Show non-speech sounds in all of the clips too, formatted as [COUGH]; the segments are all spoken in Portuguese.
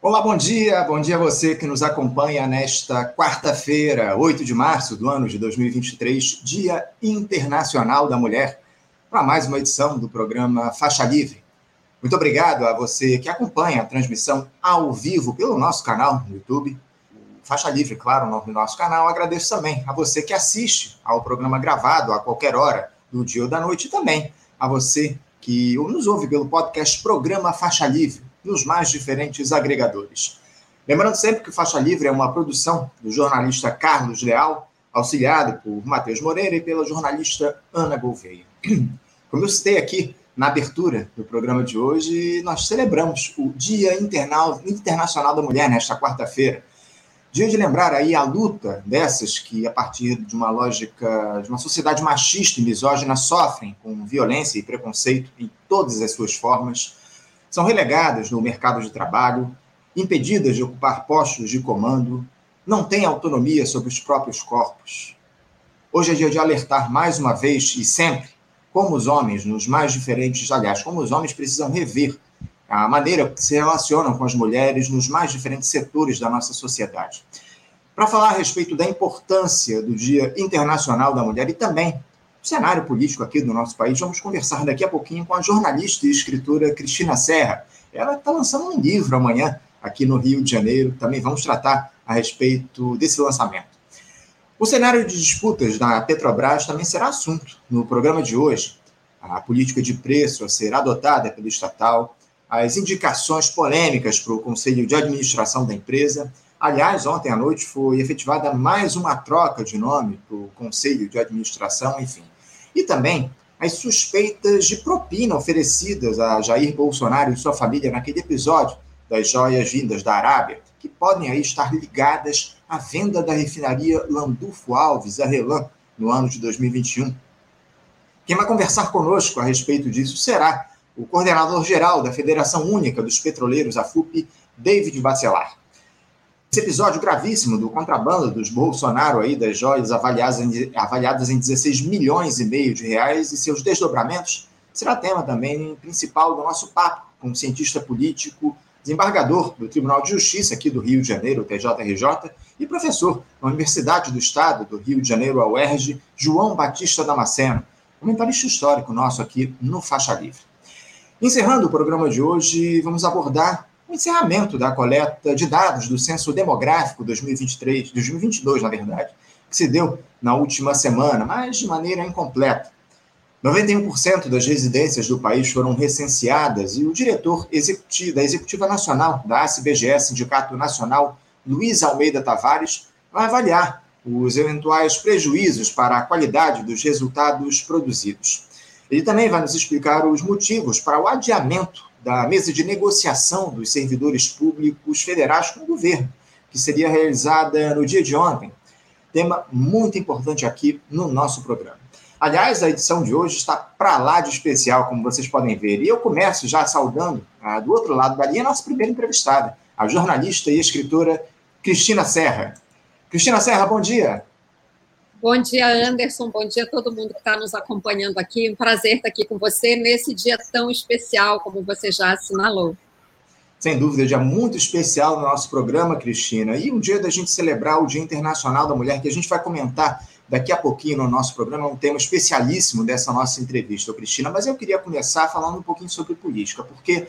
Olá, bom dia. Bom dia a você que nos acompanha nesta quarta-feira, 8 de março do ano de 2023, Dia Internacional da Mulher, para mais uma edição do programa Faixa Livre. Muito obrigado a você que acompanha a transmissão ao vivo pelo nosso canal no YouTube. Faixa Livre, claro, o nome do nosso canal. Agradeço também a você que assiste ao programa gravado a qualquer hora do dia ou da noite e também a você que nos ouve pelo podcast Programa Faixa Livre nos mais diferentes agregadores. Lembrando sempre que Faixa Livre é uma produção do jornalista Carlos Leal, auxiliado por Matheus Moreira e pela jornalista Ana Gouveia. [CLEARS THROAT] Como eu citei aqui na abertura do programa de hoje, nós celebramos o Dia Internacional da Mulher nesta quarta-feira. Dia de lembrar aí a luta dessas que, a partir de uma lógica, de uma sociedade machista e misógina, sofrem com violência e preconceito em todas as suas formas, são relegadas no mercado de trabalho, impedidas de ocupar postos de comando, não têm autonomia sobre os próprios corpos. Hoje é dia de alertar mais uma vez e sempre como os homens, nos mais diferentes, aliás, como os homens precisam rever a maneira que se relacionam com as mulheres nos mais diferentes setores da nossa sociedade. Para falar a respeito da importância do Dia Internacional da Mulher e também cenário político aqui do nosso país. Vamos conversar daqui a pouquinho com a jornalista e escritora Cristina Serra. Ela está lançando um livro amanhã aqui no Rio de Janeiro. Também vamos tratar a respeito desse lançamento. O cenário de disputas da Petrobras também será assunto no programa de hoje. A política de preço a ser adotada pelo estatal, as indicações polêmicas para o Conselho de Administração da empresa. Aliás, ontem à noite foi efetivada mais uma troca de nome para o Conselho de Administração, enfim. E também as suspeitas de propina oferecidas a Jair Bolsonaro e sua família naquele episódio das joias vindas da Arábia, que podem aí estar ligadas à venda da refinaria Landulfo Alves, a Relan, no ano de 2021. Quem vai conversar conosco a respeito disso será o coordenador-geral da Federação Única dos Petroleiros, a FUP, David Bacelar. Esse episódio gravíssimo do contrabando dos Bolsonaro aí, das joias avaliadas em, avaliadas em 16 milhões e meio de reais e seus desdobramentos, será tema também principal do nosso papo com o cientista político, desembargador do Tribunal de Justiça aqui do Rio de Janeiro, TJRJ, e professor na Universidade do Estado do Rio de Janeiro, a UERJ, João Batista Damasceno, comentarista histórico nosso aqui no Faixa Livre. Encerrando o programa de hoje, vamos abordar o encerramento da coleta de dados do Censo Demográfico 2023, 2022, na verdade, que se deu na última semana, mas de maneira incompleta. 91% das residências do país foram recenseadas e o diretor executivo, da Executiva Nacional da ACBGE, Sindicato Nacional, Luiz Almeida Tavares, vai avaliar os eventuais prejuízos para a qualidade dos resultados produzidos. Ele também vai nos explicar os motivos para o adiamento da mesa de negociação dos servidores públicos federais com o governo, que seria realizada no dia de ontem. Tema muito importante aqui no nosso programa. Aliás, a edição de hoje está para lá de especial, como vocês podem ver. E eu começo já saudando, ah, do outro lado da linha, a nossa primeira entrevistada, a jornalista e escritora Cristina Serra. Cristina Serra, bom dia. Bom dia, Anderson. Bom dia a todo mundo que está nos acompanhando aqui. Um prazer estar aqui com você nesse dia tão especial, como você já assinalou. Sem dúvida, dia muito especial no nosso programa, Cristina. E um dia da gente celebrar o Dia Internacional da Mulher, que a gente vai comentar daqui a pouquinho no nosso programa, um tema especialíssimo dessa nossa entrevista, Cristina. Mas eu queria começar falando um pouquinho sobre política, porque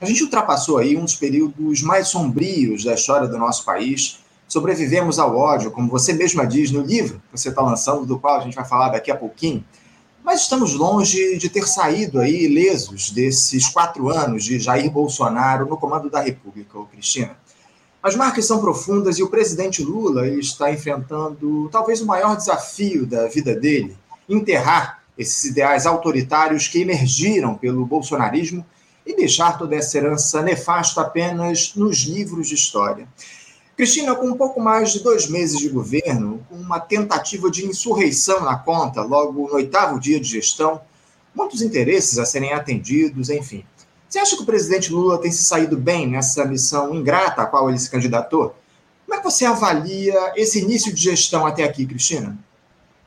a gente ultrapassou aí um dos períodos mais sombrios da história do nosso país sobrevivemos ao ódio, como você mesma diz no livro que você está lançando, do qual a gente vai falar daqui a pouquinho. Mas estamos longe de ter saído aí ilesos desses quatro anos de Jair Bolsonaro no comando da República, Cristina. As marcas são profundas e o presidente Lula está enfrentando talvez o maior desafio da vida dele, enterrar esses ideais autoritários que emergiram pelo bolsonarismo e deixar toda essa herança nefasta apenas nos livros de história. Cristina, com um pouco mais de dois meses de governo, com uma tentativa de insurreição na conta logo no oitavo dia de gestão, muitos interesses a serem atendidos, enfim. Você acha que o presidente Lula tem se saído bem nessa missão ingrata a qual ele se candidatou? Como é que você avalia esse início de gestão até aqui, Cristina?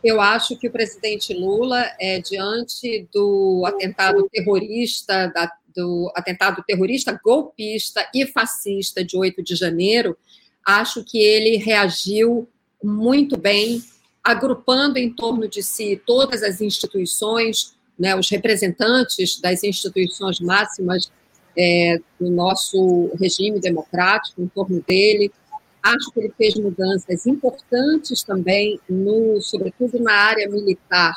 Eu acho que o presidente Lula, é, diante do atentado terrorista da do atentado terrorista, golpista e fascista de 8 de janeiro, acho que ele reagiu muito bem, agrupando em torno de si todas as instituições, né, os representantes das instituições máximas é, do nosso regime democrático em torno dele. Acho que ele fez mudanças importantes também, no, sobretudo na área militar,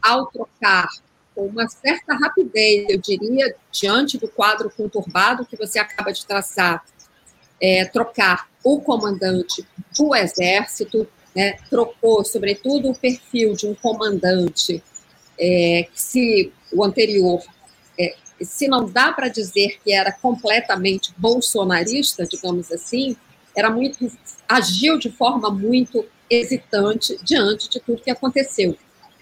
ao trocar com uma certa rapidez, eu diria, diante do quadro conturbado que você acaba de traçar, é, trocar o comandante do Exército, né, trocou, sobretudo, o perfil de um comandante é, que, se o anterior, é, se não dá para dizer que era completamente bolsonarista, digamos assim, era muito agiu de forma muito hesitante diante de tudo que aconteceu.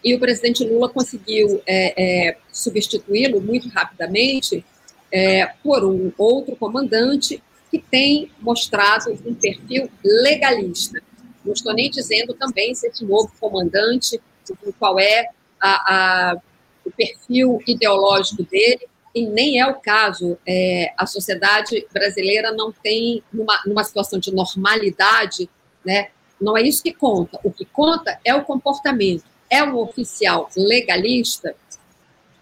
E o presidente Lula conseguiu é, é, substituí-lo muito rapidamente é, por um outro comandante que tem mostrado um perfil legalista. Não estou nem dizendo também se esse novo comandante, qual é a, a, o perfil ideológico dele, e nem é o caso. É, a sociedade brasileira não tem, numa, numa situação de normalidade, né, não é isso que conta. O que conta é o comportamento. É um oficial legalista,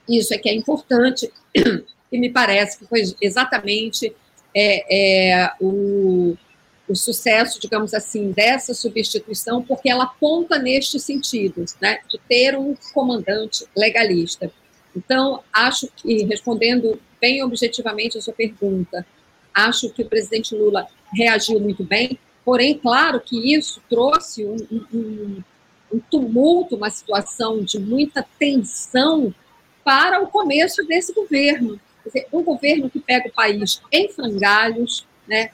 isso é que é importante, [CLEARS THROAT] e me parece que foi exatamente é, é, o, o sucesso, digamos assim, dessa substituição, porque ela aponta neste sentido, né, de ter um comandante legalista. Então, acho que, respondendo bem objetivamente a sua pergunta, acho que o presidente Lula reagiu muito bem, porém, claro que isso trouxe um, um, um tumulto, uma situação de muita tensão para o começo desse governo. Dizer, um governo que pega o país em frangalhos, né,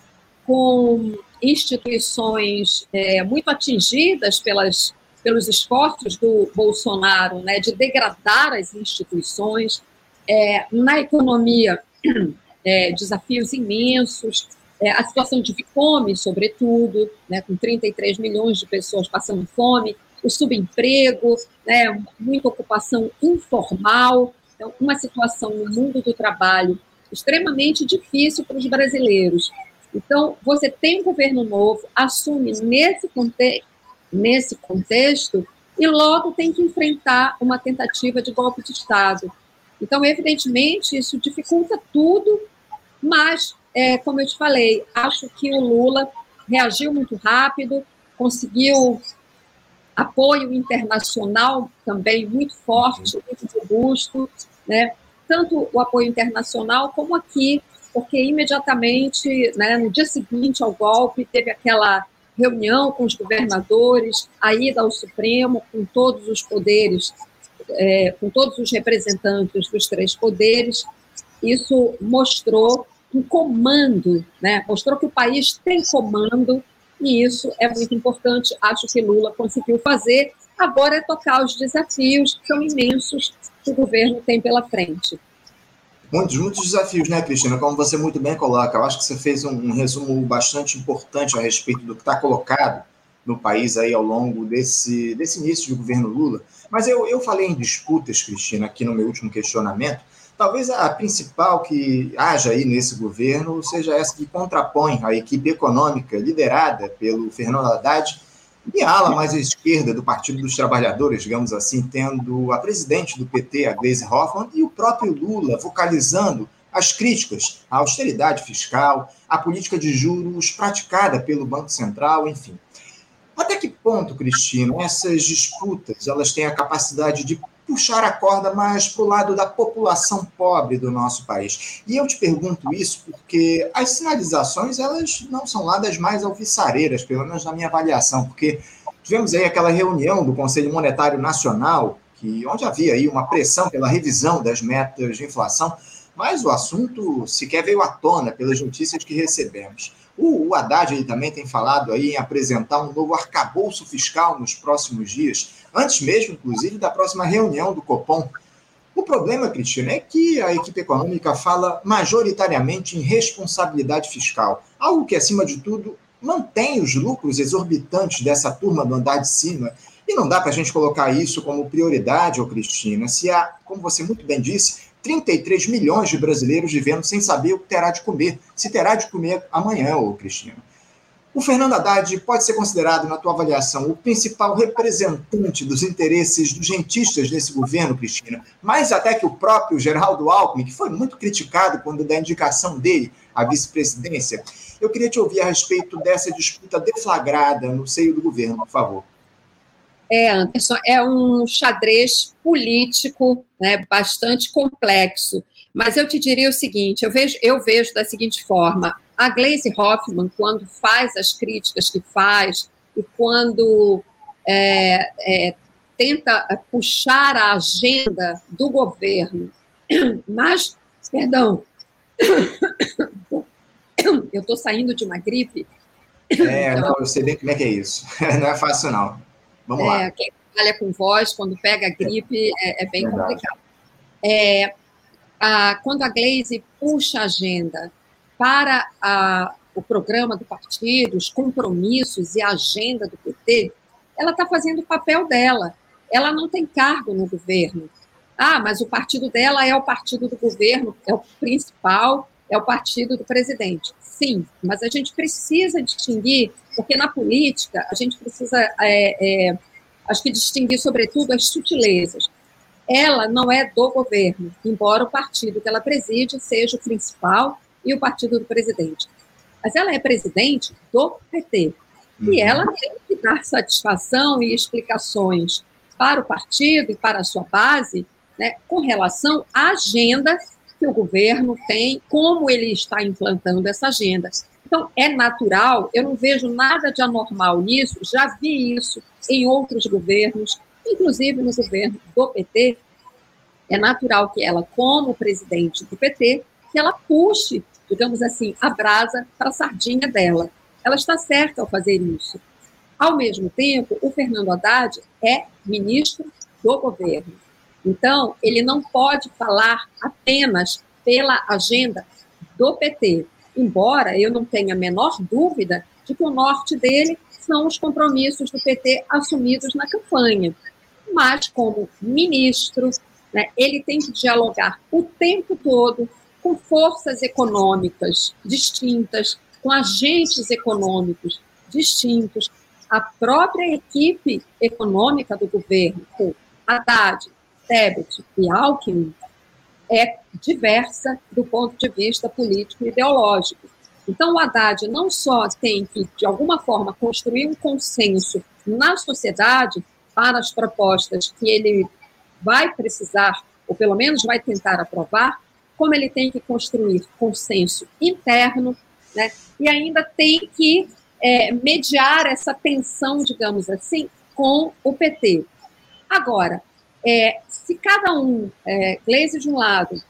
com instituições é, muito atingidas pelas, pelos esforços do Bolsonaro né, de degradar as instituições, é, na economia, [CLEARS THROAT] é, desafios imensos, é, a situação de fome, sobretudo, né, com 33 milhões de pessoas passando fome, o subemprego, né, muita ocupação informal, então, uma situação no mundo do trabalho extremamente difícil para os brasileiros. Então, você tem um governo novo, assume nesse, conte nesse contexto e logo tem que enfrentar uma tentativa de golpe de Estado. Então, evidentemente, isso dificulta tudo, mas, é, como eu te falei, acho que o Lula reagiu muito rápido, conseguiu apoio internacional também muito forte, muito robusto, né? tanto o apoio internacional como aqui, porque imediatamente, né, no dia seguinte ao golpe, teve aquela reunião com os governadores, a ida ao Supremo, com todos os poderes, é, com todos os representantes dos três poderes. Isso mostrou um comando, né? mostrou que o país tem comando, e isso é muito importante. Acho que Lula conseguiu fazer. Agora é tocar os desafios, que são imensos, que o governo tem pela frente. Muitos, muitos desafios, né, Cristina? Como você muito bem coloca. Eu acho que você fez um, um resumo bastante importante a respeito do que está colocado no país aí ao longo desse, desse início de governo Lula. Mas eu, eu falei em disputas, Cristina, aqui no meu último questionamento. Talvez a principal que haja aí nesse governo seja essa que contrapõe a equipe econômica liderada pelo Fernando Haddad e a ala mais à esquerda do Partido dos Trabalhadores, digamos assim, tendo a presidente do PT, a Gleisi Hoffmann, e o próprio Lula vocalizando as críticas à austeridade fiscal, à política de juros praticada pelo Banco Central, enfim. Até que ponto, Cristina, essas disputas elas têm a capacidade de puxar a corda mais para o lado da população pobre do nosso país. E eu te pergunto isso porque as sinalizações elas não são lá das mais alvissareiras, pelo menos na minha avaliação, porque tivemos aí aquela reunião do Conselho Monetário Nacional, que onde havia aí uma pressão pela revisão das metas de inflação, mas o assunto sequer veio à tona pelas notícias que recebemos. O, o Haddad ele também tem falado aí em apresentar um novo arcabouço fiscal nos próximos dias, antes mesmo, inclusive, da próxima reunião do Copom. O problema, Cristina, é que a equipe econômica fala majoritariamente em responsabilidade fiscal, algo que, acima de tudo, mantém os lucros exorbitantes dessa turma do andar de cima. E não dá para a gente colocar isso como prioridade, ô Cristina, se há, como você muito bem disse, 33 milhões de brasileiros vivendo sem saber o que terá de comer, se terá de comer amanhã, ô Cristina. O Fernando Haddad pode ser considerado, na tua avaliação, o principal representante dos interesses dos rentistas desse governo, Cristina, mais até que o próprio Geraldo Alckmin, que foi muito criticado quando da indicação dele à vice-presidência. Eu queria te ouvir a respeito dessa disputa deflagrada no seio do governo, por favor. É, Anderson, é um xadrez político né, bastante complexo. Mas eu te diria o seguinte: eu vejo, eu vejo da seguinte forma: a Glaze Hoffman, quando faz as críticas que faz e quando é, é, tenta puxar a agenda do governo, [COUGHS] mas, perdão, [COUGHS] eu estou saindo de uma gripe. É, então, não, eu sei bem como é que é isso. [LAUGHS] Não é fácil, não. Vamos é, lá. Quem trabalha com voz, quando pega gripe, é, é bem Verdade. complicado. É, a, quando a Glaze puxa a agenda para a, o programa do partido, os compromissos e a agenda do PT, ela está fazendo o papel dela. Ela não tem cargo no governo. Ah, mas o partido dela é o partido do governo, é o principal, é o partido do presidente. Sim, mas a gente precisa distinguir, porque na política a gente precisa, é, é, acho que distinguir, sobretudo, as sutilezas. Ela não é do governo, embora o partido que ela preside seja o principal e o partido do presidente. Mas ela é presidente do PT. E uhum. ela tem que dar satisfação e explicações para o partido e para a sua base né, com relação à agenda que o governo tem, como ele está implantando essa agenda. Então, é natural, eu não vejo nada de anormal nisso, já vi isso em outros governos, inclusive no governo do PT. É natural que ela, como presidente do PT, que ela puxe, digamos assim, a brasa para a sardinha dela. Ela está certa ao fazer isso. Ao mesmo tempo, o Fernando Haddad é ministro do governo. Então, ele não pode falar apenas pela agenda do PT, embora eu não tenha a menor dúvida de que o norte dele são os compromissos do PT assumidos na campanha. Mas, como ministro, né, ele tem que dialogar o tempo todo com forças econômicas distintas, com agentes econômicos distintos, a própria equipe econômica do governo, com Haddad, Tebet e Alckmin é diversa do ponto de vista político e ideológico. Então, o Haddad não só tem que, de alguma forma, construir um consenso na sociedade para as propostas que ele vai precisar, ou pelo menos vai tentar aprovar, como ele tem que construir consenso interno, né? e ainda tem que é, mediar essa tensão, digamos assim, com o PT. Agora, é, se cada um, é, Gleisi de um lado,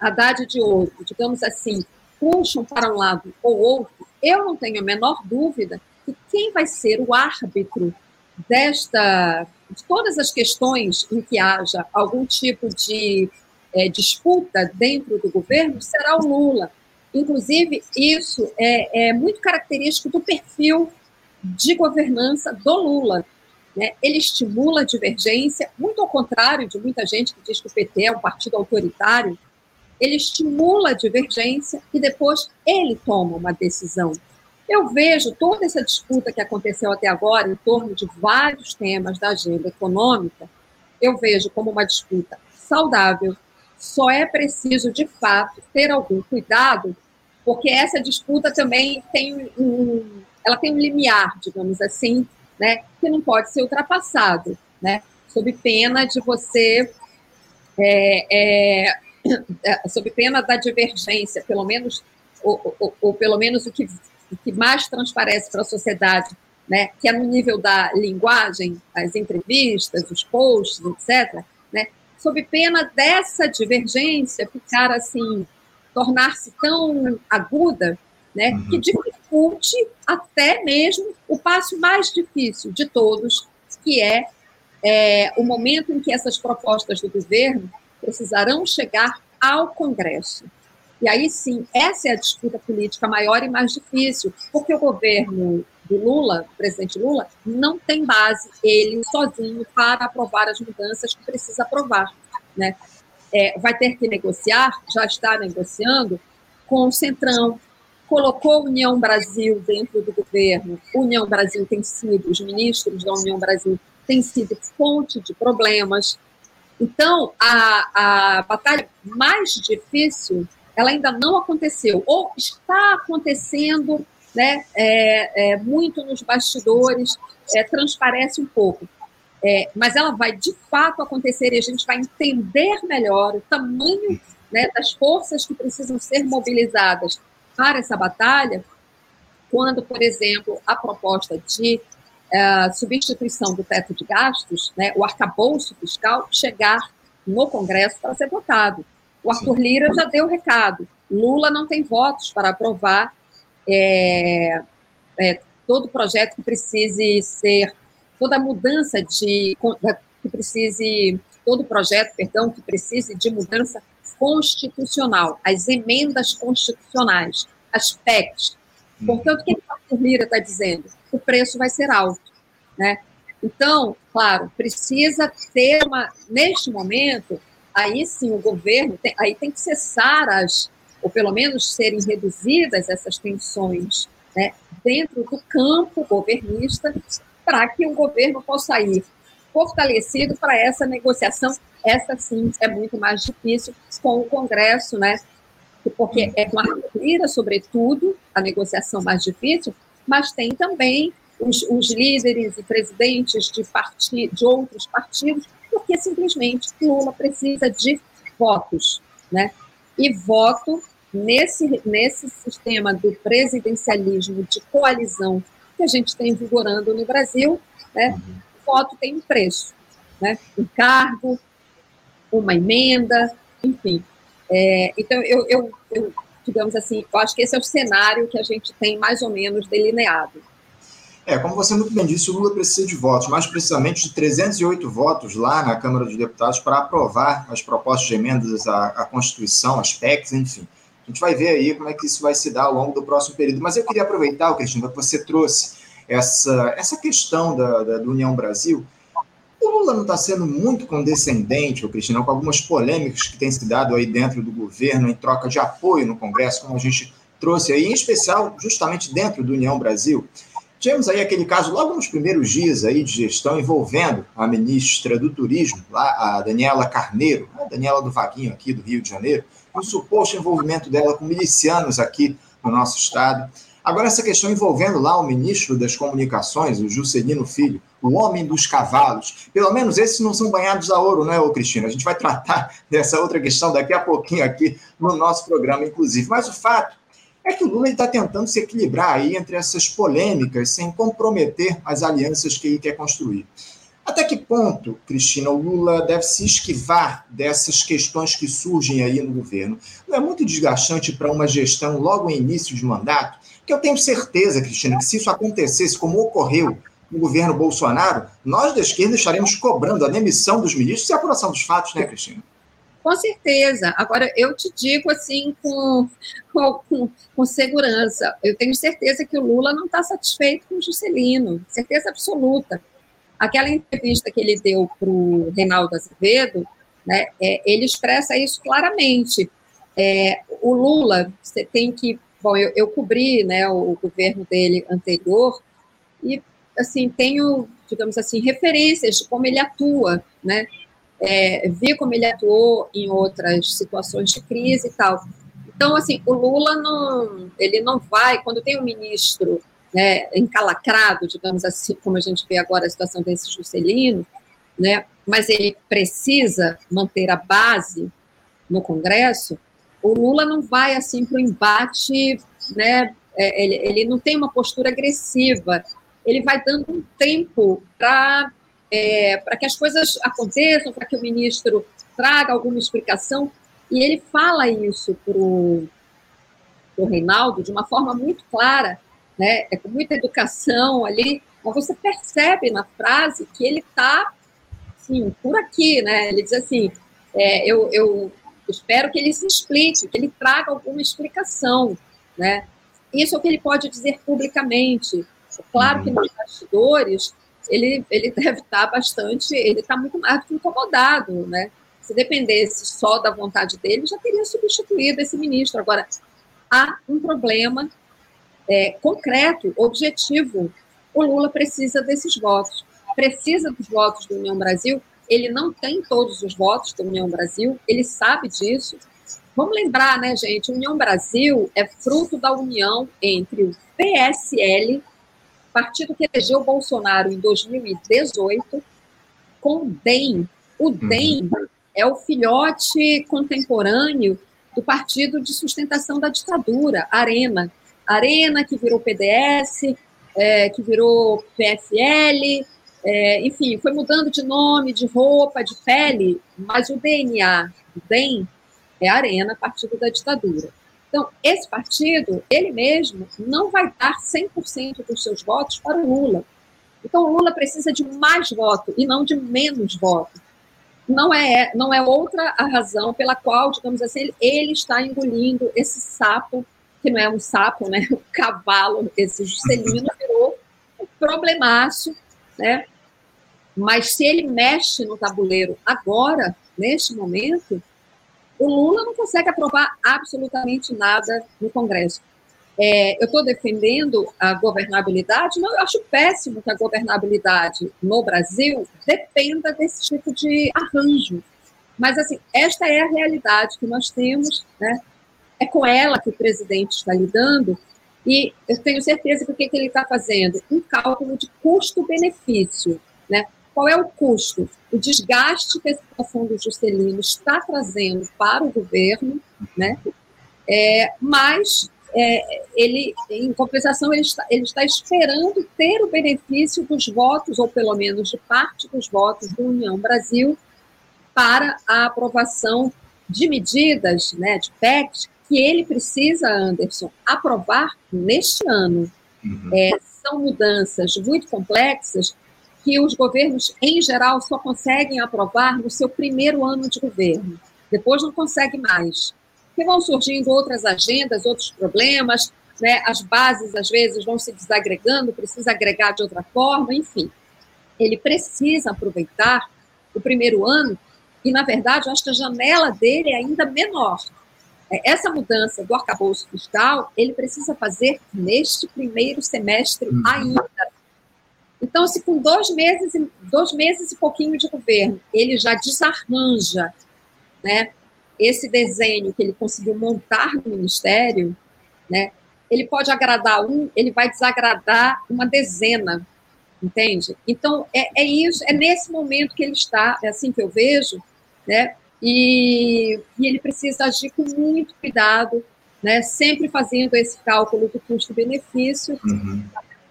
Haddad de outro, digamos assim, puxam para um lado ou outro, eu não tenho a menor dúvida que quem vai ser o árbitro desta, de todas as questões em que haja algum tipo de é, disputa dentro do governo será o Lula. Inclusive, isso é, é muito característico do perfil de governança do Lula. Né? Ele estimula a divergência, muito ao contrário de muita gente que diz que o PT é um partido autoritário. Ele estimula a divergência e depois ele toma uma decisão. Eu vejo toda essa disputa que aconteceu até agora em torno de vários temas da agenda econômica, eu vejo como uma disputa saudável. Só é preciso, de fato, ter algum cuidado, porque essa disputa também tem um, ela tem um limiar, digamos assim, né, que não pode ser ultrapassado, né, sob pena de você, é, é, [COUGHS] sob pena da divergência, pelo menos, ou, ou, ou pelo menos o que, o que mais transparece para a sociedade, né, que é no nível da linguagem, as entrevistas, os posts, etc., né, sob pena dessa divergência ficar assim, tornar-se tão aguda, né, uhum. que dificulte até mesmo o passo mais difícil de todos, que é, é o momento em que essas propostas do governo precisarão chegar ao Congresso. E aí sim, essa é a disputa política maior e mais difícil, porque o governo do Lula, o presidente Lula, não tem base, ele sozinho, para aprovar as mudanças que precisa aprovar. Né? é, vai ter que negociar, já está negociando, com o Centrão, colocou União Brasil dentro do governo. União Brasil tem sido, os ministros da União Brasil têm sido fonte de problemas. Então, a, a batalha mais difícil, ela ainda não aconteceu, ou está acontecendo né, é, é, muito nos bastidores, é, transparece um pouco. É, mas ela vai de fato acontecer e a gente vai entender melhor o tamanho né, das forças que precisam ser mobilizadas para essa batalha, quando, por exemplo, a proposta de uh, substituição do teto de gastos, né, o arcabouço fiscal, chegar no Congresso para ser votado. O Arthur Lira já deu o recado. Lula não tem votos para aprovar é, é, todo projeto que precise ser, toda mudança de, que precise, todo projeto, perdão, que precise de mudança constitucional, as emendas constitucionais, as PECs. Portanto, o que o Lira está dizendo? O preço vai ser alto. Né? Então, claro, precisa ter uma. Neste momento, aí sim o governo, tem, aí tem que cessar as, ou pelo menos serem reduzidas essas tensões né, dentro do campo governista, para que o governo possa ir fortalecido para essa negociação essa sim é muito mais difícil com o Congresso, né? Porque é com a sobretudo, a negociação mais difícil, mas tem também os, os líderes e presidentes de, de outros partidos, porque simplesmente Lula precisa de votos, né? E voto nesse, nesse sistema do presidencialismo de coalizão que a gente tem vigorando no Brasil, né? Voto tem um preço, né? Um cargo, uma emenda, enfim. É, então, eu, eu, eu, digamos assim, eu acho que esse é o cenário que a gente tem mais ou menos delineado. É, como você muito bem disse, o Lula precisa de votos, mais precisamente de 308 votos lá na Câmara dos Deputados para aprovar as propostas de emendas à, à Constituição, as PECs, enfim. A gente vai ver aí como é que isso vai se dar ao longo do próximo período. Mas eu queria aproveitar, Cristina, que você trouxe essa, essa questão da, da, da União Brasil, o Lula não está sendo muito condescendente, o com algumas polêmicas que têm se dado aí dentro do governo em troca de apoio no Congresso, como a gente trouxe aí, em especial justamente dentro do União Brasil. Tivemos aí aquele caso logo nos primeiros dias aí de gestão envolvendo a ministra do Turismo, lá, a Daniela Carneiro, a Daniela do Vaguinho aqui do Rio de Janeiro, o suposto envolvimento dela com milicianos aqui no nosso estado. Agora, essa questão envolvendo lá o ministro das Comunicações, o Juscelino Filho, o homem dos cavalos. Pelo menos esses não são banhados a ouro, não é, ô Cristina? A gente vai tratar [LAUGHS] dessa outra questão daqui a pouquinho aqui no nosso programa, inclusive. Mas o fato é que o Lula está tentando se equilibrar aí entre essas polêmicas sem comprometer as alianças que ele quer construir. Até que ponto, Cristina, o Lula deve se esquivar dessas questões que surgem aí no governo? Não é muito desgastante para uma gestão logo em início de mandato? Que eu tenho certeza, Cristina, que se isso acontecesse como ocorreu no governo Bolsonaro, nós da esquerda estaremos cobrando a demissão dos ministros e a apuração dos fatos, né, Cristina? Com certeza. Agora, eu te digo assim com, com, com segurança, eu tenho certeza que o Lula não está satisfeito com o Juscelino, certeza absoluta. Aquela entrevista que ele deu para o Reinaldo Azevedo, né, é, ele expressa isso claramente. É, o Lula, você tem que Bom, eu, eu cobri né, o governo dele anterior e, assim, tenho, digamos assim, referências de como ele atua, né? É, vi como ele atuou em outras situações de crise e tal. Então, assim, o Lula não, ele não vai, quando tem um ministro né, encalacrado, digamos assim, como a gente vê agora a situação desse Juscelino, né, mas ele precisa manter a base no Congresso, o Lula não vai assim para o embate, né? É, ele, ele não tem uma postura agressiva. Ele vai dando um tempo para é, para que as coisas aconteçam, para que o ministro traga alguma explicação. E ele fala isso para o Reinaldo de uma forma muito clara, né? É com muita educação ali, mas você percebe na frase que ele está, assim, por aqui, né? Ele diz assim, é, eu, eu espero que ele se explique, que ele traga alguma explicação, né? Isso é o que ele pode dizer publicamente. Claro que nos bastidores ele, ele [LAUGHS] deve estar bastante, ele está muito mais incomodado, né? Se dependesse só da vontade dele, já teria substituído esse ministro. Agora, há um problema é, concreto, objetivo. O Lula precisa desses votos. Precisa dos votos do União Brasil. Ele não tem todos os votos da União Brasil, ele sabe disso. Vamos lembrar, né, gente? União Brasil é fruto da união entre o PSL, partido que elegeu Bolsonaro em 2018, com o DEM. O uhum. DEM é o filhote contemporâneo do Partido de Sustentação da Ditadura, Arena. Arena, que virou PDS, é, que virou PFL, é, enfim, foi mudando de nome, de roupa, de pele, mas o DNA do DEM é Arena, partido da ditadura. Então, esse partido, ele mesmo, não vai dar 100% dos seus votos para o Lula. Então, o Lula precisa de mais voto e não de menos voto. Não é, não é outra a razão pela qual, digamos assim, ele, ele está engolindo esse sapo, que não é um sapo, né? O [LAUGHS] cavalo, esse Juscelino virou um problemaço, né? Mas se ele mexe no tabuleiro agora, neste momento, o Lula não consegue aprovar absolutamente nada no Congresso. É, eu estou defendendo a governabilidade, não, eu acho péssimo que a governabilidade no Brasil dependa desse tipo de arranjo. Mas, assim, esta é a realidade que nós temos, né? é com ela que o presidente está lidando, e eu tenho certeza que o que, ele está fazendo? Um cálculo de custo-benefício. Né? Qual é o custo? O desgaste que a situação do Juscelino está trazendo para o governo, né? É, mas é, ele, em compensação, ele está, ele está esperando ter o benefício dos votos, ou pelo menos de parte dos votos do União Brasil, para a aprovação de medidas, né, de PECs, que ele precisa, Anderson, aprovar neste ano. Uhum. É, são mudanças muito complexas que os governos, em geral, só conseguem aprovar no seu primeiro ano de governo. Depois não consegue mais. Porque vão surgindo outras agendas, outros problemas, né? as bases, às vezes, vão se desagregando, precisa agregar de outra forma, enfim. Ele precisa aproveitar o primeiro ano, e, na verdade, eu acho que a janela dele é ainda menor. É, essa mudança do arcabouço fiscal, ele precisa fazer neste primeiro semestre uhum. ainda então, se com dois meses, dois meses e pouquinho de governo, ele já desarranja né, esse desenho que ele conseguiu montar no Ministério, né, ele pode agradar um, ele vai desagradar uma dezena, entende? Então, é, é isso, é nesse momento que ele está, é assim que eu vejo, né, e, e ele precisa agir com muito cuidado, né, sempre fazendo esse cálculo do custo-benefício, uhum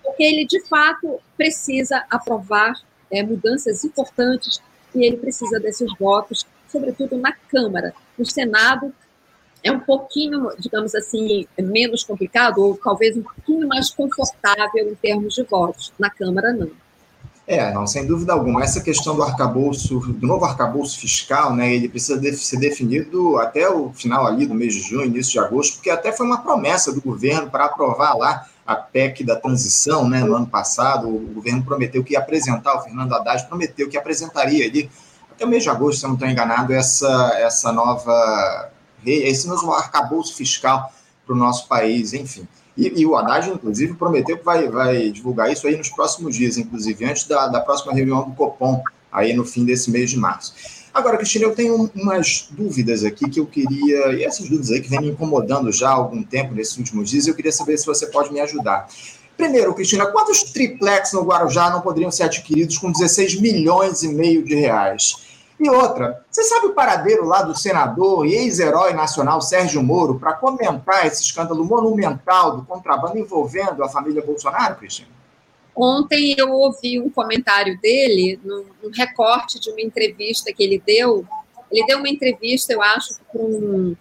porque ele, de fato, precisa aprovar é, mudanças importantes e ele precisa desses votos, sobretudo na Câmara. No Senado, é um pouquinho, digamos assim, menos complicado, ou talvez um pouquinho mais confortável em termos de votos. Na Câmara, não. É, não, sem dúvida alguma. Essa questão do arcabouço, do novo arcabouço fiscal, né, ele precisa de, ser definido até o final ali do mês de junho, início de agosto, porque até foi uma promessa do governo para aprovar lá a PEC da transição, né, no ano passado, o governo prometeu que ia apresentar, o Fernando Haddad prometeu que apresentaria ali, até o mês de agosto, se eu não estou enganado, essa, essa nova, esse novo arcabouço fiscal para o nosso país, enfim. E, e, o Haddad, inclusive, prometeu que vai, vai divulgar isso aí nos próximos dias, inclusive antes da, da próxima reunião do Copom, aí no fim desse mês de março. Agora, Cristina, eu tenho umas dúvidas aqui que eu queria, e essas dúvidas aí que vem me incomodando já há algum tempo nesses últimos dias, eu queria saber se você pode me ajudar. Primeiro, Cristina, quantos triplex no Guarujá não poderiam ser adquiridos com 16 milhões e meio de reais? E outra, você sabe o paradeiro lá do senador e ex-herói nacional Sérgio Moro para comentar esse escândalo monumental do contrabando envolvendo a família Bolsonaro, Cristina? Ontem eu ouvi um comentário dele, num, recorte de uma entrevista que ele deu. Ele deu uma entrevista, eu acho, para um,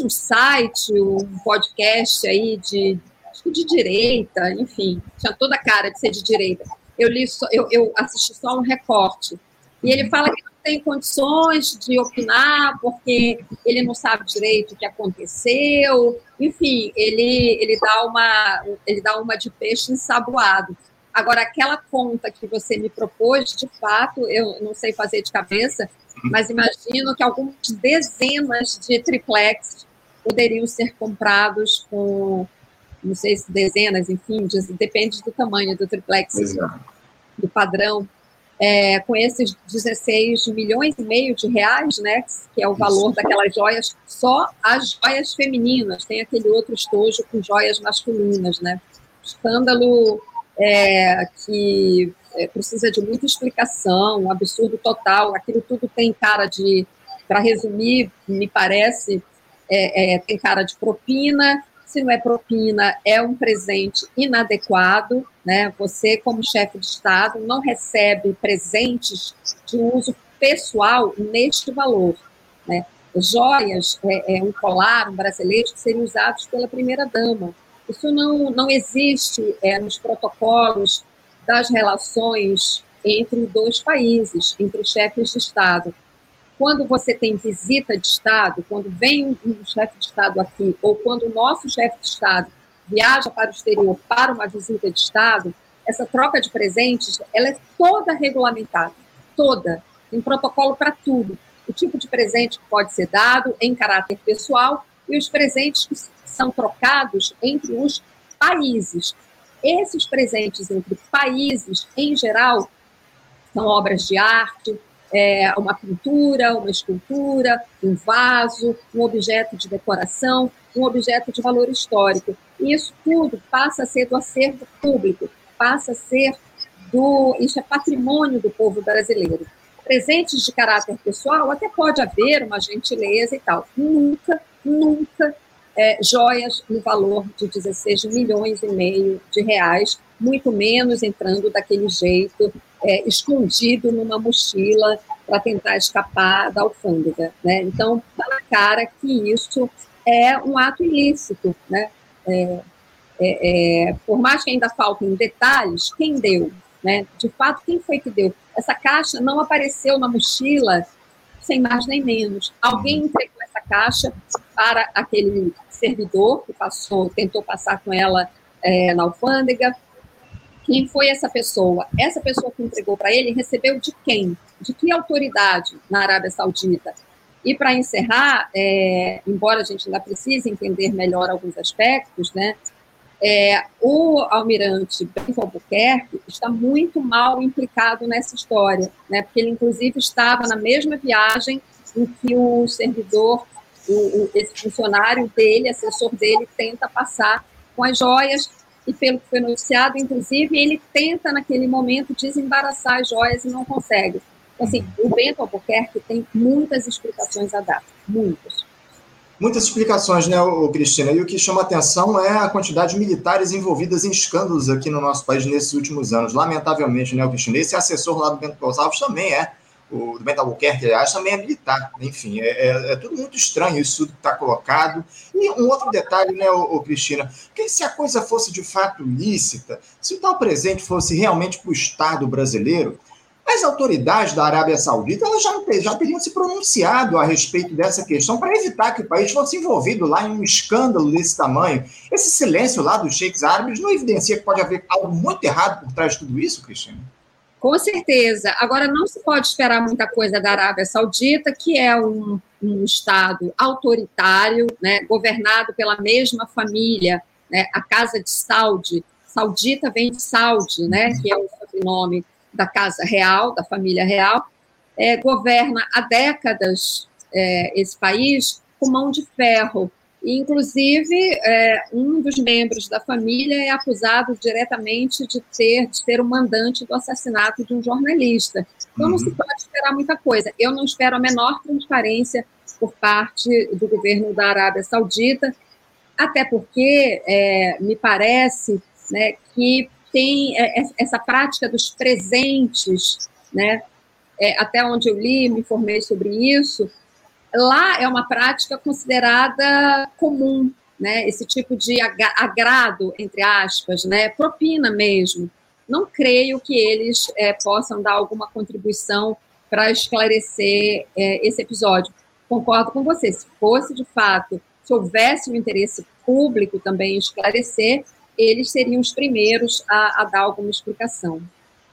um site, um podcast aí de, de direita, enfim, tinha toda a cara de ser de direita. Eu, li só, eu, eu assisti só um recorte. E ele fala que tem condições de opinar porque ele não sabe direito o que aconteceu. Enfim, ele, ele, dá, uma, ele dá uma de peixe ensaboado. Agora, aquela conta que você me propôs, de fato, eu não sei fazer de cabeça, mas imagino que algumas dezenas de triplex poderiam ser comprados com, não sei se dezenas, enfim, depende do tamanho do triplex, Exato. do padrão, é, com esses 16 milhões e meio de reais, né, que é o valor daquelas joias, só as joias femininas, tem aquele outro estojo com joias masculinas, né? Escândalo é, que é, precisa de muita explicação, um absurdo total, aquilo tudo tem cara de, para resumir, me parece, é, é, tem cara de propina, se não é propina, é um presente inadequado, né? Você, como chefe de Estado, não recebe presentes de uso pessoal neste valor, né? Joias, é, é um colar, um bracelete que seriam usados pela primeira-dama. Isso não, não existe é, nos protocolos das relações entre dois países, entre chefes de Estado quando você tem visita de Estado, quando vem um, chefe de Estado aqui, ou quando o nosso chefe de Estado viaja para o exterior para uma visita de Estado, essa troca de presentes ela é toda regulamentada, toda, tem protocolo para tudo. O tipo de presente que pode ser dado em caráter pessoal e os presentes que são trocados entre os países. Esses presentes entre países, em geral, são obras de arte, é, uma pintura, uma escultura, um vaso, um objeto de decoração, um objeto de valor histórico. E isso tudo passa a ser do acervo público, passa a ser do. Isso é patrimônio do povo brasileiro. Presentes de caráter pessoal, até pode haver uma gentileza e tal. Nunca, nunca é, joias no valor de 16 milhões e meio de reais, muito menos entrando daquele jeito é, escondido numa mochila para tentar escapar da alfândega. Né? Então, está na cara que isso é um ato ilícito. Né? É, é, é, por mais que ainda faltem detalhes, quem deu? Né? De fato, quem foi que deu? Essa caixa não apareceu na mochila sem mais nem menos. Alguém entregou essa caixa para aquele servidor que passou, tentou passar com ela é, na alfândega, quem foi essa pessoa? Essa pessoa que entregou para ele recebeu de quem? De que autoridade na Arábia Saudita? E para encerrar, é, embora a gente ainda precise entender melhor alguns aspectos, né, é, o almirante Bento Albuquerque está muito mal implicado nessa história, né, porque ele, inclusive, estava na mesma viagem em que o servidor, o, o, esse funcionário dele, assessor dele, tenta passar com as joias e pelo que foi noticiado, inclusive, ele tenta naquele momento desembaraçar as joias e não consegue. Então, assim, o Bento Albuquerque tem muitas explicações a dar, muitas. Muitas explicações, né, Cristina? E o que chama atenção é a quantidade de militares envolvidas em escândalos aqui no nosso país nesses últimos anos. Lamentavelmente, né, Cristina? Esse assessor lá do Bento Gonçalves também é o do Albuquerque, aliás, também é militar. Enfim, é, é, é tudo muito estranho isso que está colocado. E um outro detalhe, né, ô, ô, Cristina, que se a coisa fosse de fato lícita, se o tal presente fosse realmente para o Estado brasileiro, as autoridades da Arábia Saudita elas já, já teriam se pronunciado a respeito dessa questão para evitar que o país fosse envolvido lá em um escândalo desse tamanho. Esse silêncio lá dos sheiks árabes não evidencia que pode haver algo muito errado por trás de tudo isso, Cristina? Com certeza. Agora, não se pode esperar muita coisa da Arábia Saudita, que é um, um Estado autoritário, né, governado pela mesma família, né, a Casa de Saudi. Saudita vem de Saudi, né, que é o sobrenome da Casa Real, da família real. É, governa há décadas é, esse país com mão de ferro, inclusive, é, um dos membros da família é acusado diretamente de ter de ser o mandante do assassinato de um jornalista. Então, uhum. não se uhum. pode esperar muita coisa. Eu não espero a menor transparência por parte do governo da Arábia Saudita, até porque é, me parece né, que tem é, é, essa prática dos presentes, né, é, até onde eu li, me informei sobre isso, lá é uma prática considerada comum, né? Esse tipo de agrado, entre aspas, né? Propina mesmo. Não creio que eles é, possam dar alguma contribuição para esclarecer é, esse episódio. Concordo com você. Se fosse de fato, se houvesse um interesse público também em esclarecer, eles seriam os primeiros a, a dar alguma explicação.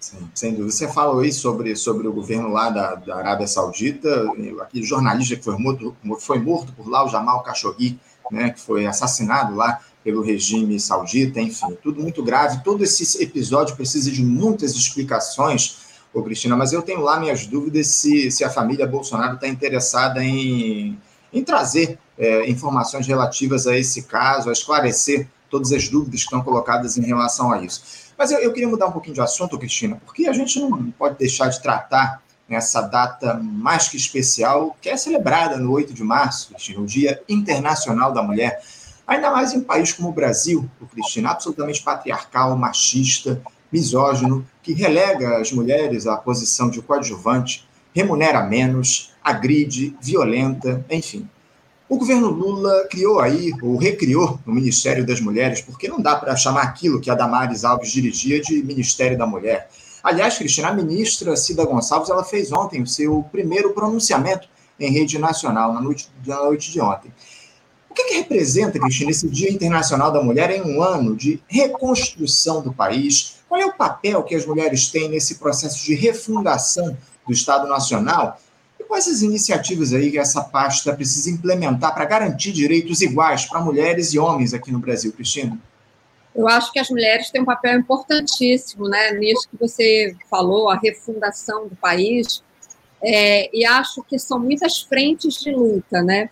Sim, sem dúvida. Você falou aí sobre, sobre o governo lá da, da Arábia Saudita, aquele jornalista que foi morto, foi morto por lá, o Jamal Khashoggi, né, que foi assassinado lá pelo regime saudita, enfim, tudo muito grave. Todo esse episódio precisa de muitas explicações, ô Cristina, mas eu tenho lá minhas dúvidas se, se a família Bolsonaro está interessada em, em trazer é, informações relativas a esse caso, a esclarecer todas as dúvidas que estão colocadas em relação a isso. Mas eu, eu queria mudar um pouquinho de assunto, Cristina, porque a gente não pode deixar de tratar nessa data mais que especial, que é celebrada no 8 de março, Cristina, o Dia Internacional da Mulher. Ainda mais em um país como o Brasil, o Cristina, absolutamente patriarcal, machista, misógino, que relega as mulheres à posição de coadjuvante, remunera menos, agride, violenta, enfim. O governo Lula criou aí, ou recriou, o Ministério das Mulheres, porque não dá para chamar aquilo que a Damares Alves dirigia de Ministério da Mulher. Aliás, Cristina, a ministra Cida Gonçalves, ela fez ontem o seu primeiro pronunciamento em rede nacional, na noite, na noite de ontem. O que, que representa, Cristina, esse Dia Internacional da Mulher em um ano de reconstrução do país? Qual é o papel que as mulheres têm nesse processo de refundação do Estado Nacional? Quais as iniciativas aí que essa pasta precisa implementar para garantir direitos iguais para mulheres e homens aqui no Brasil, Cristina? Eu acho que as mulheres têm um papel importantíssimo, né, nisso que você falou, a refundação do país, é, e acho que são muitas frentes de luta, né?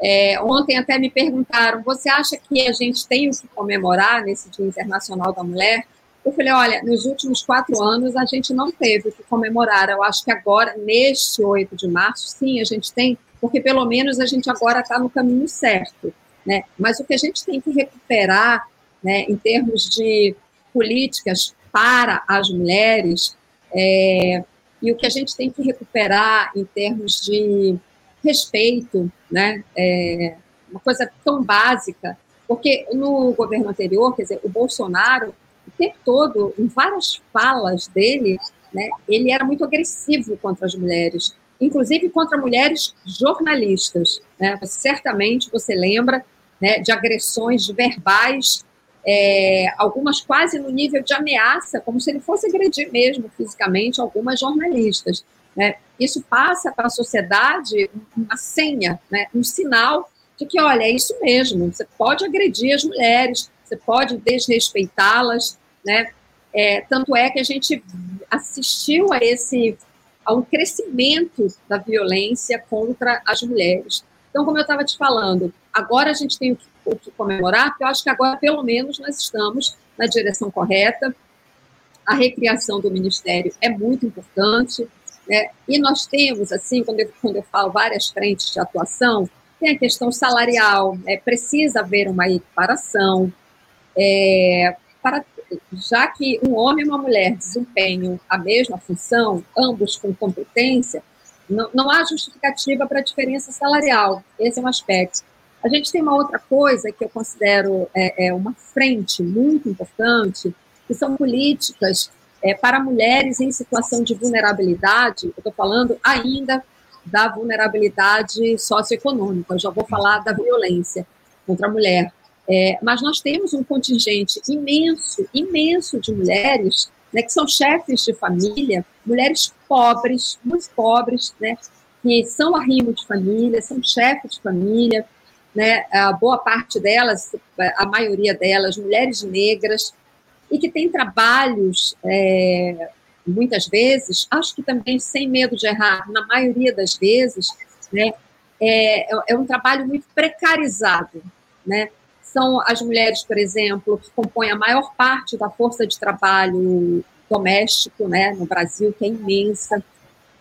É, ontem até me perguntaram: você acha que a gente tem o que comemorar nesse Dia Internacional da Mulher? Eu falei: olha, nos últimos quatro anos a gente não teve o que comemorar. Eu acho que agora, neste 8 de março, sim, a gente tem, porque pelo menos a gente agora está no caminho certo. Né? Mas o que a gente tem que recuperar né, em termos de políticas para as mulheres é, e o que a gente tem que recuperar em termos de respeito, né? É uma coisa tão básica, porque no governo anterior, quer dizer, o Bolsonaro, tempo todo, em várias falas dele, né, ele era muito agressivo contra as mulheres, inclusive contra mulheres jornalistas. Né? Certamente você lembra né, de agressões verbais, é, algumas quase no nível de ameaça, como se ele fosse agredir mesmo fisicamente algumas jornalistas. Né? Isso passa para a sociedade uma senha, né? um sinal de que, olha, é isso mesmo, você pode agredir as mulheres, você pode desrespeitá-las, né? É, tanto é que a gente assistiu a esse a um crescimento da violência contra as mulheres. Então, como eu estava te falando, agora a gente tem o que, o que comemorar, porque eu acho que agora, pelo menos, nós estamos na direção correta. A recriação do Ministério é muito importante. Né? E nós temos, assim, quando eu, quando eu falo várias frentes de atuação, tem a questão salarial, né? precisa haver uma equiparação, é, para, já que um homem e uma mulher desempenham a mesma função, ambos com competência, não, não há justificativa para a diferença salarial. Esse é um aspecto. A gente tem uma outra coisa que eu considero é, é uma frente muito importante, que são políticas é, para mulheres em situação de vulnerabilidade, eu estou falando ainda da vulnerabilidade socioeconômica, eu já vou falar da violência contra a mulher. É, mas nós temos um contingente imenso, imenso de mulheres né, que são chefes de família, mulheres pobres, muito pobres, né, que são arrimo de família, são chefes de família, né, a boa parte delas, a maioria delas, mulheres negras, e que tem trabalhos, é, muitas vezes, acho que também sem medo de errar, na maioria das vezes, né, é, é um trabalho muito precarizado, né? São as mulheres, por exemplo, que compõem a maior parte da força de trabalho doméstico, né, no Brasil, que é imensa,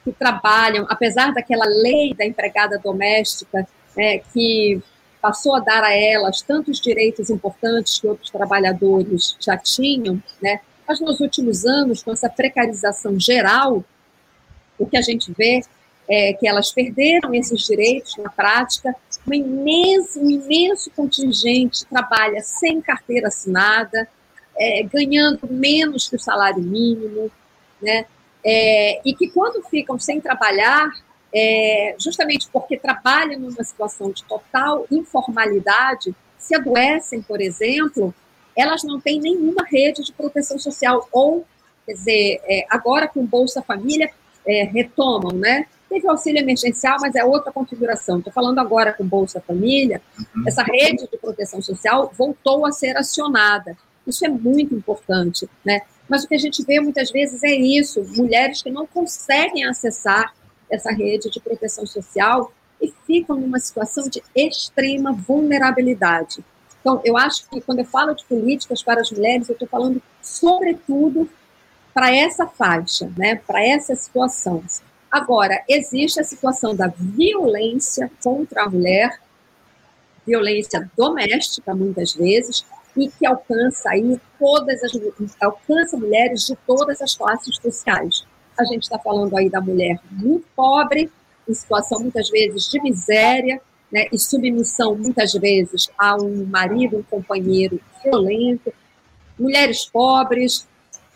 que trabalham, apesar daquela lei da empregada doméstica, né, que passou a dar a elas tantos direitos importantes que outros trabalhadores já tinham, né? Mas nos últimos anos, com essa precarização geral, o que a gente vê é que elas perderam esses direitos na prática. Um imenso, um imenso contingente trabalha sem carteira assinada, é, ganhando menos que o salário mínimo, né? É, e que quando ficam sem trabalhar, é, justamente porque trabalham numa situação de total informalidade, se adoecem, por exemplo, elas não têm nenhuma rede de proteção social ou Quer dizer, é, agora com Bolsa Família, é, retomam, né? Teve auxílio emergencial, mas é outra configuração. Estou falando agora com Bolsa Família, uhum. essa rede de proteção social voltou a ser acionada. Isso é muito importante, né? Mas o que a gente vê muitas vezes é isso: mulheres que não conseguem acessar essa rede de proteção social e ficam numa situação de extrema vulnerabilidade. Então, eu acho que quando eu falo de políticas para as mulheres, eu estou falando sobretudo para essa faixa, né, para essas situações. Agora, existe a situação da violência contra a mulher, violência doméstica, muitas vezes, e que alcança aí todas as alcança mulheres de todas as classes sociais. A gente está falando aí da mulher muito pobre, em situação muitas vezes de miséria, né, e submissão muitas vezes a um marido, um companheiro violento, mulheres pobres,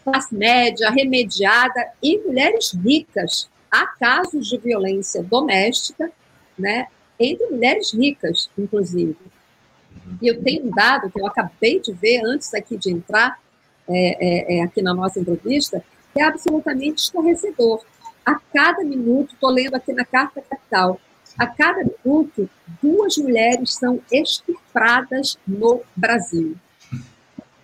classe média, remediada e mulheres ricas. Há casos de violência doméstica, né, entre mulheres ricas, inclusive. E eu tenho um dado que eu acabei de ver antes aqui de entrar é, é, é aqui na nossa entrevista, que é absolutamente estarrecedor. A cada minuto, estou lendo aqui na Carta Capital, a cada minuto, duas mulheres são estupradas no Brasil.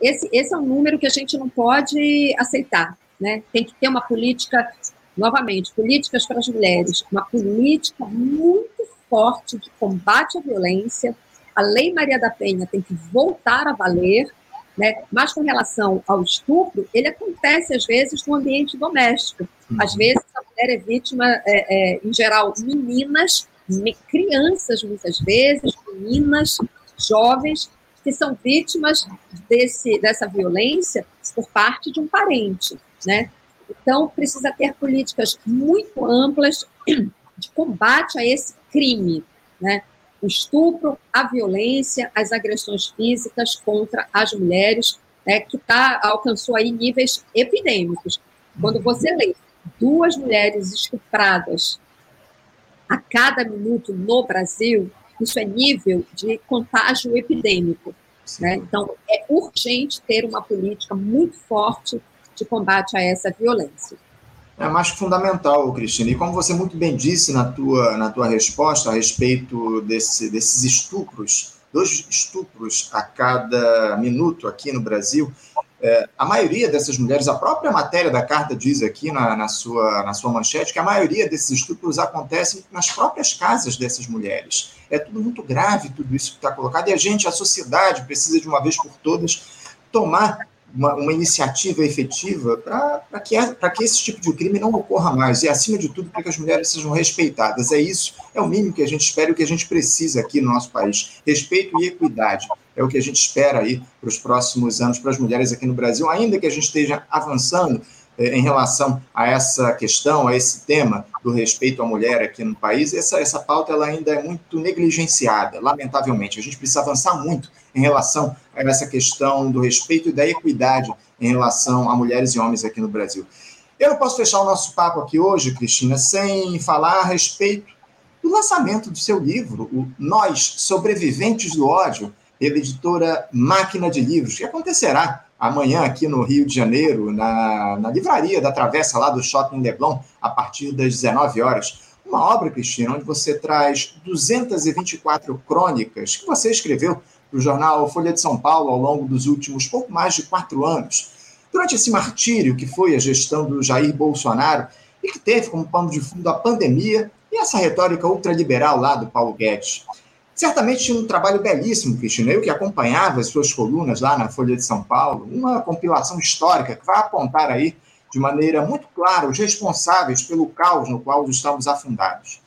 Esse, esse é um número que a gente não pode aceitar. Né? Tem que ter uma política, novamente, políticas para as mulheres, uma política muito forte de combate à violência. A Lei Maria da Penha tem que voltar a valer, né? mas com relação ao estupro, ele acontece às vezes no ambiente doméstico. Às uhum. vezes a mulher é vítima, é, é, em geral, meninas, crianças muitas vezes, meninas, jovens, que são vítimas desse, dessa violência por parte de um parente, né? Então, precisa ter políticas muito amplas de combate a esse crime, né? O estupro, a violência, as agressões físicas contra as mulheres, né, que tá, alcançou aí níveis epidêmicos. Quando você lê duas mulheres estupradas a cada minuto no Brasil, isso é nível de contágio epidêmico. Né? Então, é urgente ter uma política muito forte de combate a essa violência. É mais fundamental, Cristina. E como você muito bem disse na tua, na tua resposta a respeito desse, desses estupros, dois estupros a cada minuto aqui no Brasil, é, a maioria dessas mulheres, a própria matéria da carta diz aqui na, na, sua, na sua manchete que a maioria desses estupros acontecem nas próprias casas dessas mulheres. É tudo muito grave, tudo isso que está colocado, e a gente, a sociedade, precisa de uma vez por todas tomar uma, uma iniciativa efetiva para que, que esse tipo de crime não ocorra mais, e acima de tudo, para que as mulheres sejam respeitadas. É isso, é o mínimo que a gente espera e o que a gente precisa aqui no nosso país: respeito e equidade é o que a gente espera aí para os próximos anos para as mulheres aqui no Brasil, ainda que a gente esteja avançando em relação a essa questão, a esse tema do respeito à mulher aqui no país, essa, essa pauta ela ainda é muito negligenciada, lamentavelmente. A gente precisa avançar muito em relação a essa questão do respeito e da equidade em relação a mulheres e homens aqui no Brasil. Eu não posso fechar o nosso papo aqui hoje, Cristina, sem falar a respeito do lançamento do seu livro, o Nós, Sobreviventes do Ódio, pela editora Máquina de Livros, que acontecerá amanhã aqui no Rio de Janeiro, na, na livraria da Travessa, lá do Shopping Leblon, a partir das 19 horas. Uma obra, Cristina, onde você traz 224 crônicas que você escreveu para o jornal Folha de São Paulo ao longo dos últimos pouco mais de quatro anos. Durante esse martírio que foi a gestão do Jair Bolsonaro e que teve como pano de fundo a pandemia e essa retórica ultraliberal lá do Paulo Guedes. Certamente tinha um trabalho belíssimo, Cristina. Eu que acompanhava as suas colunas lá na Folha de São Paulo, uma compilação histórica que vai apontar aí de maneira muito clara os responsáveis pelo caos no qual estamos afundados.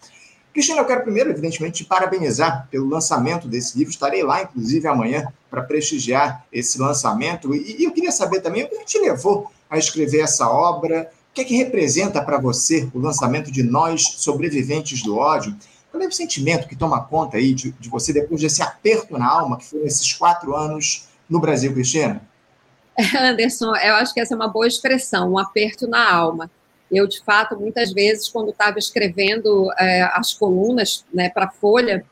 Cristina, eu quero primeiro, evidentemente, te parabenizar pelo lançamento desse livro. Estarei lá, inclusive, amanhã para prestigiar esse lançamento. E, eu queria saber também o que te levou a escrever essa obra, o que é que representa para você o lançamento de Nós, Sobreviventes do Ódio, qual é o sentimento que toma conta aí de, de você depois desse aperto na alma que foram esses quatro anos no Brasil, Cristina? [LAUGHS] Anderson, eu acho que essa é uma boa expressão, um aperto na alma. Eu, de fato, muitas vezes, quando estava escrevendo é, as colunas né, para a Folha,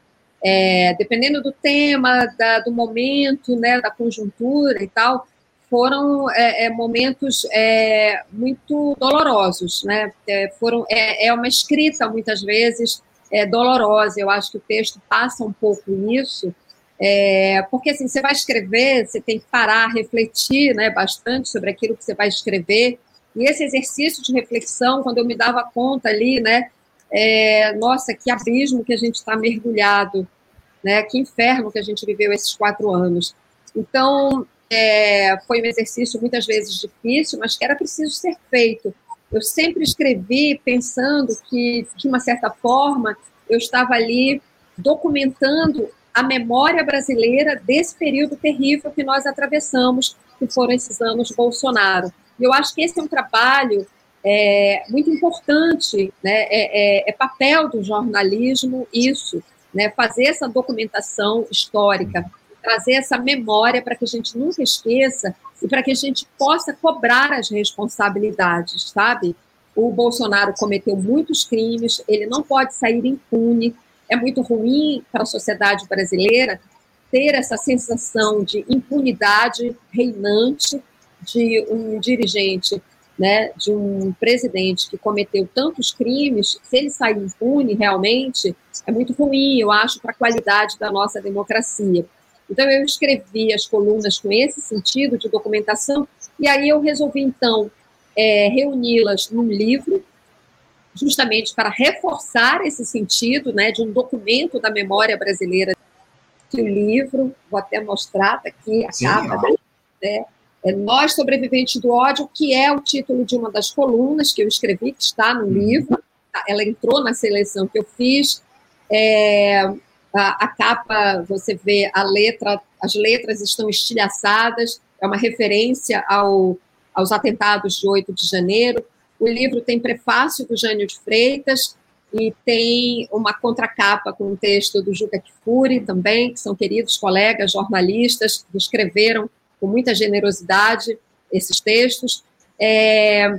é, dependendo do tema, da, do momento, né, da conjuntura e tal, foram é, é, momentos é, muito dolorosos, né? É, foram, é, uma escrita, muitas vezes, é, dolorosa. Eu acho que o texto passa um pouco isso, porque assim, você vai escrever, você tem que parar, refletir né, bastante sobre aquilo que você vai escrever. E esse exercício de reflexão, quando eu me dava conta ali, né? nossa, que abismo que a gente está mergulhado, né? Que inferno que a gente viveu esses quatro anos. Então, é, foi um exercício muitas vezes difícil, mas que era preciso ser feito. Eu sempre escrevi pensando que, de uma certa forma, eu estava ali documentando a memória brasileira desse período terrível que nós atravessamos, que foram esses anos Bolsonaro. E eu acho que esse é um trabalho é, muito importante, né? é, é, é papel do jornalismo isso, né? fazer essa documentação histórica trazer essa memória para que a gente nunca esqueça e para que a gente possa cobrar as responsabilidades, sabe? O Bolsonaro cometeu muitos crimes, ele não pode sair impune. É muito ruim para a sociedade brasileira ter essa sensação de impunidade reinante de um dirigente, né, de um presidente que cometeu tantos crimes, se ele sair impune realmente, é muito ruim, eu acho, para a qualidade da nossa democracia. Então, eu escrevi as colunas com esse sentido de documentação, e aí eu resolvi, então, é, reuni-las num livro, justamente para reforçar esse sentido né, de um documento da memória brasileira. Que o livro, vou até mostrar, tá aqui a capa, né, é Nós Sobreviventes do Ódio, que é o título de uma das colunas que eu escrevi, que está no uhum. livro. Ela entrou na seleção que eu fiz. É, a, capa, você vê a letra, as letras estão estilhaçadas, é uma referência ao, aos atentados de 8 de janeiro. O livro tem prefácio do Jânio de Freitas e tem uma contracapa com um texto do Juca Kifuri também, que são queridos colegas jornalistas que escreveram com muita generosidade esses textos. É,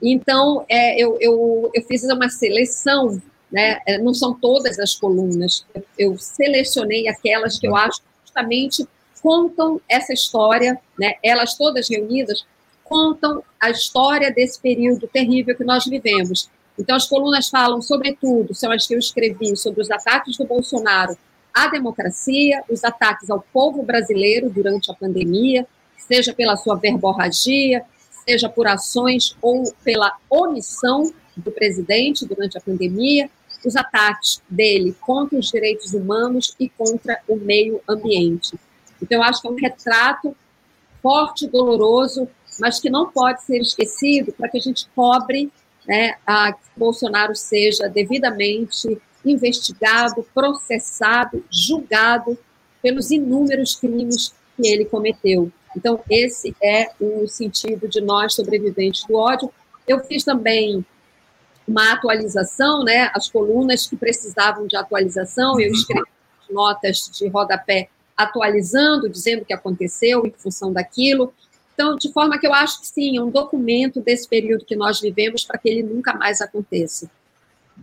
então, é, eu, eu, eu fiz uma seleção né? É, não são todas as colunas. Eu selecionei aquelas que eu acho que justamente contam essa história, né? Elas todas reunidas contam a história desse período terrível que nós vivemos. Então, as colunas falam, sobretudo, são as que eu escrevi sobre os ataques do Bolsonaro à democracia, os ataques ao povo brasileiro durante a pandemia, seja pela sua verborragia, seja por ações ou pela omissão do presidente durante a pandemia, os ataques dele contra os direitos humanos e contra o meio ambiente. Então, eu acho que é um retrato forte, doloroso, mas que não pode ser esquecido para que a gente cobre né, a que Bolsonaro seja devidamente investigado, processado, julgado pelos inúmeros crimes que ele cometeu. Então, esse é o sentido de nós sobreviventes do ódio. Eu fiz também uma atualização, né? As colunas que precisavam de atualização, eu escrevi notas de rodapé atualizando, dizendo o que aconteceu em função daquilo. Então, de forma que eu acho que sim, é um documento desse período que nós vivemos para que ele nunca mais aconteça.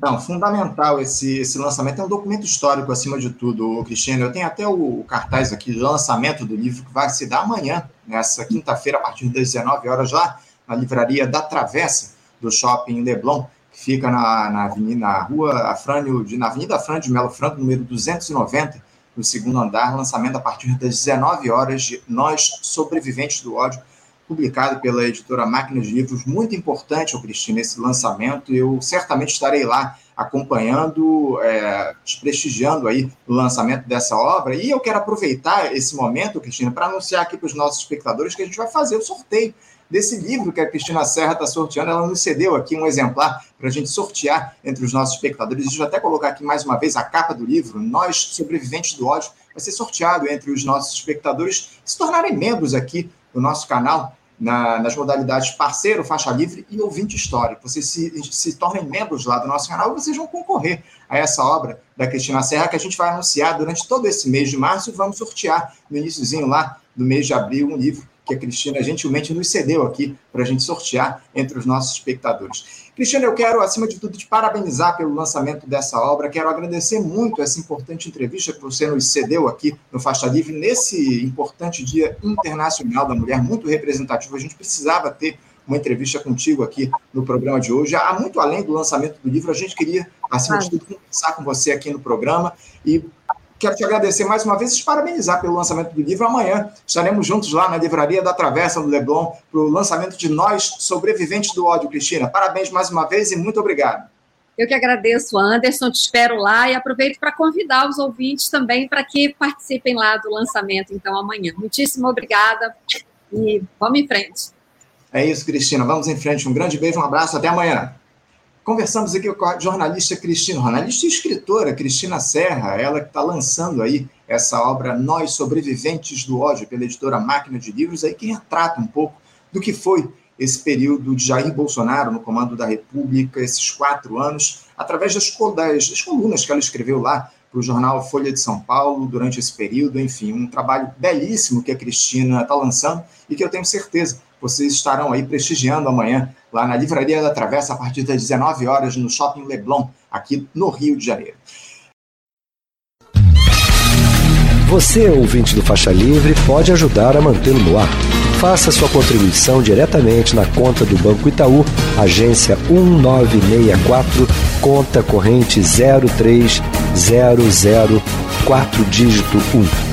Não, fundamental esse, esse lançamento. É um documento histórico, acima de tudo, Cristiano. Eu tenho até o, o cartaz aqui lançamento do livro que vai se dar amanhã, nessa quinta-feira, a partir das 19 horas, lá na livraria da Travessa do Shopping Leblon fica na, na, avenida, na rua Afrânio, de, na Avenida Afrânio de Melo Franco, número 290, no segundo andar, lançamento a partir das 19 horas de Nós Sobreviventes do Ódio, publicado pela editora Máquina de Livros, muito importante, Cristina, esse lançamento, eu certamente estarei lá acompanhando, é, prestigiando aí o lançamento dessa obra, e eu quero aproveitar esse momento, Cristina, para anunciar aqui para os nossos espectadores que a gente vai fazer o sorteio desse livro que a Cristina Serra está sorteando. Ela nos cedeu aqui um exemplar para a gente sortear entre os nossos espectadores. Deixa eu até colocar aqui mais uma vez a capa do livro, Nós Sobreviventes do Ódio, vai ser sorteado entre os nossos espectadores se tornarem membros aqui do nosso canal. Na, nas modalidades parceiro, faixa livre e ouvinte histórico. Vocês se, se tornem membros lá do nosso canal e vocês vão concorrer a essa obra da Cristina Serra que a gente vai anunciar durante todo esse mês de março e vamos sortear no iníciozinho lá do mês de abril um livro que a Cristina gentilmente nos cedeu aqui para a gente sortear entre os nossos espectadores. Cristina, eu quero, acima de tudo, te parabenizar pelo lançamento dessa obra. Quero agradecer muito essa importante entrevista que você nos cedeu aqui no Faixa Livre, nesse importante Dia Internacional da Mulher, muito representativo. A gente precisava ter uma entrevista contigo aqui no programa de hoje. Há muito além do lançamento do livro, a gente queria, acima de tudo, conversar com você aqui no programa e quero te agradecer mais uma vez e te parabenizar pelo lançamento do livro. Amanhã estaremos juntos lá na Livraria da Travessa do Leblon para o lançamento de Nós Sobreviventes do Ódio, Cristina. Parabéns mais uma vez e muito obrigado. Eu que agradeço, Anderson, te espero lá e aproveito para convidar os ouvintes também para que participem lá do lançamento, então, amanhã. Muitíssimo obrigada e vamos em frente. É isso, Cristina. Vamos em frente. Um grande beijo, um abraço, até amanhã. Conversamos aqui com a jornalista Cristina, jornalista e escritora Cristina Serra, ela que está lançando aí essa obra Nós Sobreviventes do Ódio, pela editora Máquina de Livros, aí que retrata um pouco do que foi esse período de Jair Bolsonaro no comando da República, esses quatro anos, através das, das, das colunas que ela escreveu lá para o jornal Folha de São Paulo durante esse período, enfim, um trabalho belíssimo que a Cristina está lançando e que eu tenho certeza vocês estarão aí prestigiando amanhã lá na Livraria da Travessa a partir das 19 horas no Shopping Leblon, aqui no Rio de Janeiro. Você, ouvinte do Faixa Livre, pode ajudar a mantê-lo no ar. Faça sua contribuição diretamente na conta do Banco Itaú, agência 1964, conta corrente 03004 dígito 1.